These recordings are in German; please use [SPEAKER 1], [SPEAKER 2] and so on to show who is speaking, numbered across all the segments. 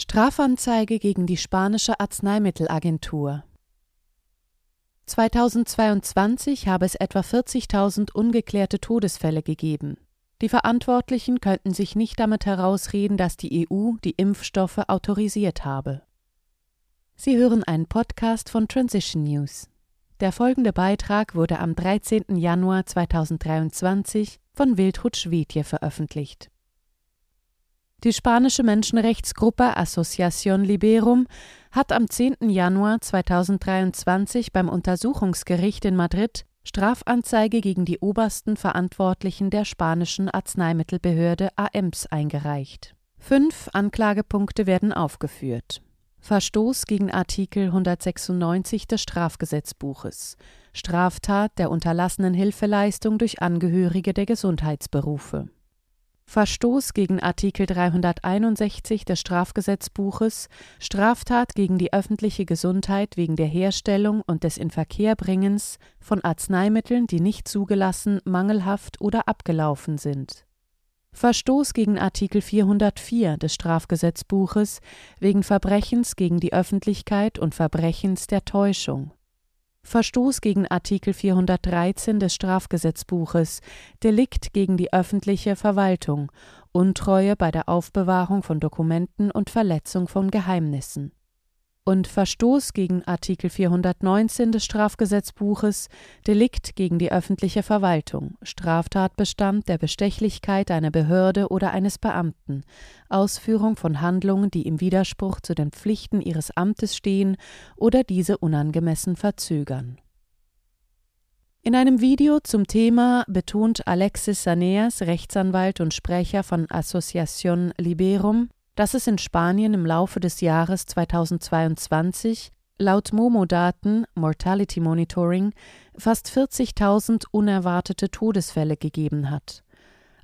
[SPEAKER 1] Strafanzeige gegen die spanische Arzneimittelagentur 2022 habe es etwa 40.000 ungeklärte Todesfälle gegeben. Die Verantwortlichen könnten sich nicht damit herausreden, dass die EU die Impfstoffe autorisiert habe. Sie hören einen Podcast von Transition News. Der folgende Beitrag wurde am 13. Januar 2023 von Wildhut Schwedje veröffentlicht. Die spanische Menschenrechtsgruppe Asociación Liberum hat am 10. Januar 2023 beim Untersuchungsgericht in Madrid Strafanzeige gegen die obersten Verantwortlichen der spanischen Arzneimittelbehörde AEMS eingereicht. Fünf Anklagepunkte werden aufgeführt. Verstoß gegen Artikel 196 des Strafgesetzbuches, Straftat der unterlassenen Hilfeleistung durch Angehörige der Gesundheitsberufe. Verstoß gegen Artikel 361 des Strafgesetzbuches, Straftat gegen die öffentliche Gesundheit wegen der Herstellung und des Inverkehrbringens von Arzneimitteln, die nicht zugelassen, mangelhaft oder abgelaufen sind. Verstoß gegen Artikel 404 des Strafgesetzbuches wegen Verbrechens gegen die Öffentlichkeit und Verbrechens der Täuschung. Verstoß gegen Artikel 413 des Strafgesetzbuches, Delikt gegen die öffentliche Verwaltung, Untreue bei der Aufbewahrung von Dokumenten und Verletzung von Geheimnissen und Verstoß gegen Artikel 419 des Strafgesetzbuches, Delikt gegen die öffentliche Verwaltung, Straftatbestand der Bestechlichkeit einer Behörde oder eines Beamten, Ausführung von Handlungen, die im Widerspruch zu den Pflichten ihres Amtes stehen oder diese unangemessen verzögern. In einem Video zum Thema betont Alexis Saneas, Rechtsanwalt und Sprecher von Asociación Liberum, dass es in Spanien im Laufe des Jahres 2022 laut Momo-Daten Mortality Monitoring fast 40.000 unerwartete Todesfälle gegeben hat.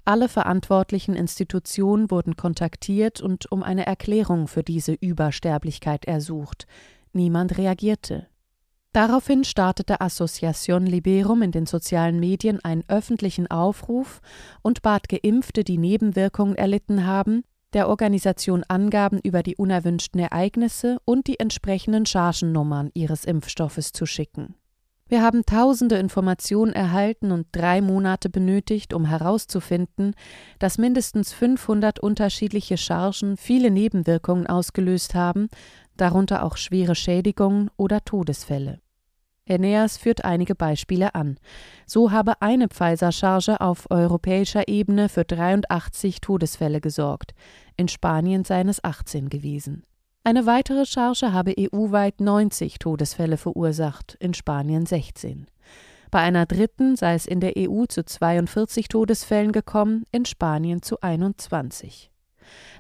[SPEAKER 1] Alle verantwortlichen Institutionen wurden kontaktiert und um eine Erklärung für diese Übersterblichkeit ersucht. Niemand reagierte. Daraufhin startete Asociación Liberum in den sozialen Medien einen öffentlichen Aufruf und bat Geimpfte, die Nebenwirkungen erlitten haben, der Organisation Angaben über die unerwünschten Ereignisse und die entsprechenden Chargennummern ihres Impfstoffes zu schicken. Wir haben tausende Informationen erhalten und drei Monate benötigt, um herauszufinden, dass mindestens 500 unterschiedliche Chargen viele Nebenwirkungen ausgelöst haben, darunter auch schwere Schädigungen oder Todesfälle. Aeneas führt einige Beispiele an. So habe eine Pfizer-Charge auf europäischer Ebene für 83 Todesfälle gesorgt, in Spanien seien es 18 gewesen. Eine weitere Charge habe EU-weit 90 Todesfälle verursacht, in Spanien 16. Bei einer dritten sei es in der EU zu 42 Todesfällen gekommen, in Spanien zu 21.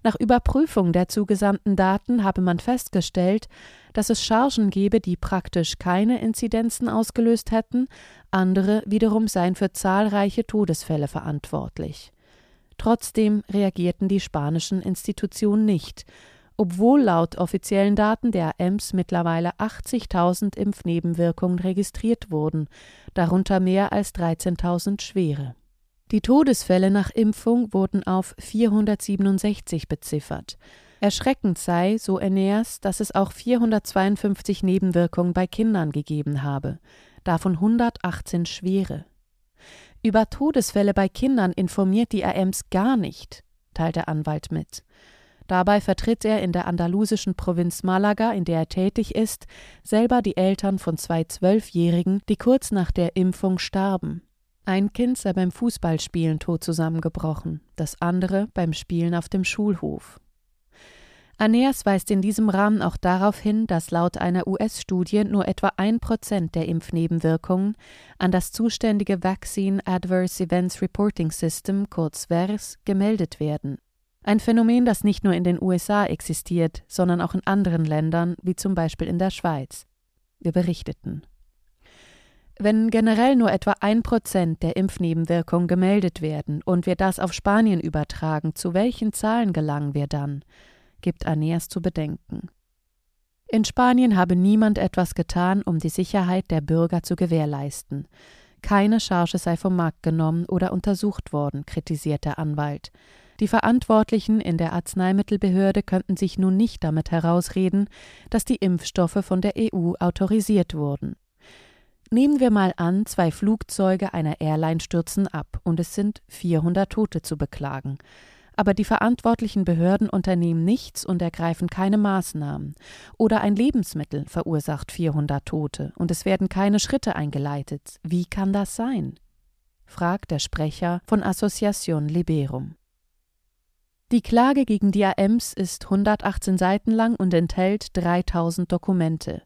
[SPEAKER 1] Nach Überprüfung der zugesandten Daten habe man festgestellt, dass es Chargen gebe, die praktisch keine Inzidenzen ausgelöst hätten, andere wiederum seien für zahlreiche Todesfälle verantwortlich. Trotzdem reagierten die spanischen Institutionen nicht, obwohl laut offiziellen Daten der EMS mittlerweile 80.000 Impfnebenwirkungen registriert wurden, darunter mehr als 13.000 schwere. Die Todesfälle nach Impfung wurden auf 467 beziffert. Erschreckend sei, so Aeneas, dass es auch 452 Nebenwirkungen bei Kindern gegeben habe, davon 118 schwere. Über Todesfälle bei Kindern informiert die AMS gar nicht, teilt der Anwalt mit. Dabei vertritt er in der andalusischen Provinz Malaga, in der er tätig ist, selber die Eltern von zwei Zwölfjährigen, die kurz nach der Impfung starben. Ein Kind sei beim Fußballspielen tot zusammengebrochen, das andere beim Spielen auf dem Schulhof. Aeneas weist in diesem Rahmen auch darauf hin, dass laut einer US-Studie nur etwa ein Prozent der Impfnebenwirkungen an das zuständige Vaccine Adverse Events Reporting System, kurz VERS, gemeldet werden. Ein Phänomen, das nicht nur in den USA existiert, sondern auch in anderen Ländern, wie zum Beispiel in der Schweiz. Wir berichteten. Wenn generell nur etwa ein Prozent der Impfnebenwirkungen gemeldet werden und wir das auf Spanien übertragen, zu welchen Zahlen gelangen wir dann? Gibt Aeneas zu bedenken. In Spanien habe niemand etwas getan, um die Sicherheit der Bürger zu gewährleisten. Keine Charge sei vom Markt genommen oder untersucht worden, kritisiert der Anwalt. Die Verantwortlichen in der Arzneimittelbehörde könnten sich nun nicht damit herausreden, dass die Impfstoffe von der EU autorisiert wurden. Nehmen wir mal an, zwei Flugzeuge einer Airline stürzen ab und es sind 400 Tote zu beklagen. Aber die verantwortlichen Behörden unternehmen nichts und ergreifen keine Maßnahmen. Oder ein Lebensmittel verursacht 400 Tote und es werden keine Schritte eingeleitet. Wie kann das sein? fragt der Sprecher von Association Liberum. Die Klage gegen die AMs ist 118 Seiten lang und enthält 3000 Dokumente.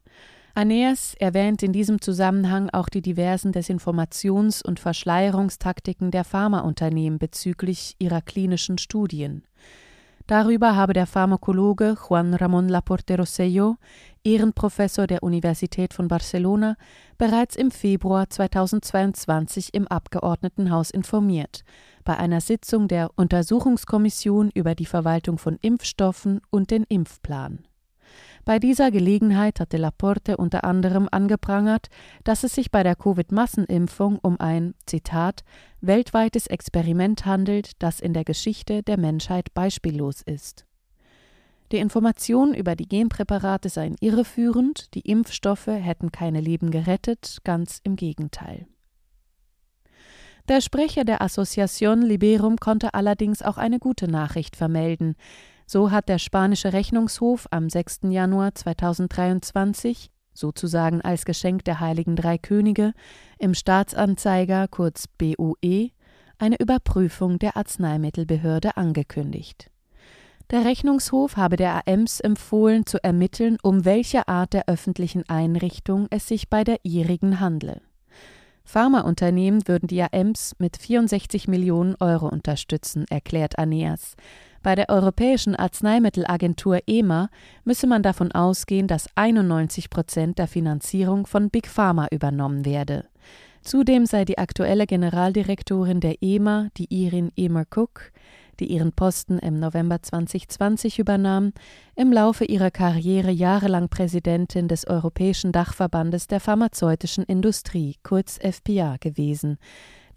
[SPEAKER 1] Aeneas erwähnt in diesem Zusammenhang auch die diversen Desinformations- und Verschleierungstaktiken der Pharmaunternehmen bezüglich ihrer klinischen Studien. Darüber habe der Pharmakologe Juan Ramón Laporte Rosselló, Ehrenprofessor der Universität von Barcelona, bereits im Februar 2022 im Abgeordnetenhaus informiert, bei einer Sitzung der Untersuchungskommission über die Verwaltung von Impfstoffen und den Impfplan. Bei dieser Gelegenheit hatte Laporte unter anderem angeprangert, dass es sich bei der Covid-Massenimpfung um ein, Zitat, weltweites Experiment handelt, das in der Geschichte der Menschheit beispiellos ist. Die Informationen über die Genpräparate seien irreführend, die Impfstoffe hätten keine Leben gerettet, ganz im Gegenteil. Der Sprecher der Associación Liberum konnte allerdings auch eine gute Nachricht vermelden. So hat der spanische Rechnungshof am 6. Januar 2023, sozusagen als Geschenk der Heiligen Drei Könige, im Staatsanzeiger kurz BOE eine Überprüfung der Arzneimittelbehörde angekündigt. Der Rechnungshof habe der AMS empfohlen, zu ermitteln, um welche Art der öffentlichen Einrichtung es sich bei der ihrigen handle. Pharmaunternehmen würden die AMs mit 64 Millionen Euro unterstützen, erklärt Aeneas. Bei der Europäischen Arzneimittelagentur EMA müsse man davon ausgehen, dass 91 Prozent der Finanzierung von Big Pharma übernommen werde. Zudem sei die aktuelle Generaldirektorin der EMA, die Irin Emer Cook, die ihren Posten im November 2020 übernahm, im Laufe ihrer Karriere jahrelang Präsidentin des Europäischen Dachverbandes der pharmazeutischen Industrie, kurz FPA, gewesen,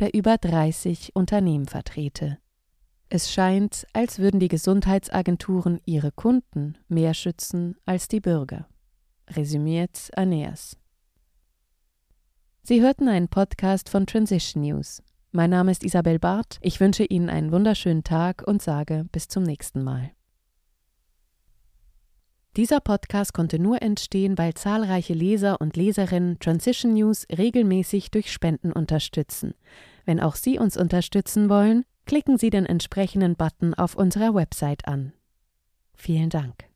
[SPEAKER 1] der über 30 Unternehmen vertrete. Es scheint, als würden die Gesundheitsagenturen ihre Kunden mehr schützen als die Bürger. Resümiert Aeneas. Sie hörten einen Podcast von Transition News. Mein Name ist Isabel Barth. Ich wünsche Ihnen einen wunderschönen Tag und sage bis zum nächsten Mal. Dieser Podcast konnte nur entstehen, weil zahlreiche Leser und Leserinnen Transition News regelmäßig durch Spenden unterstützen. Wenn auch Sie uns unterstützen wollen, klicken Sie den entsprechenden Button auf unserer Website an. Vielen Dank.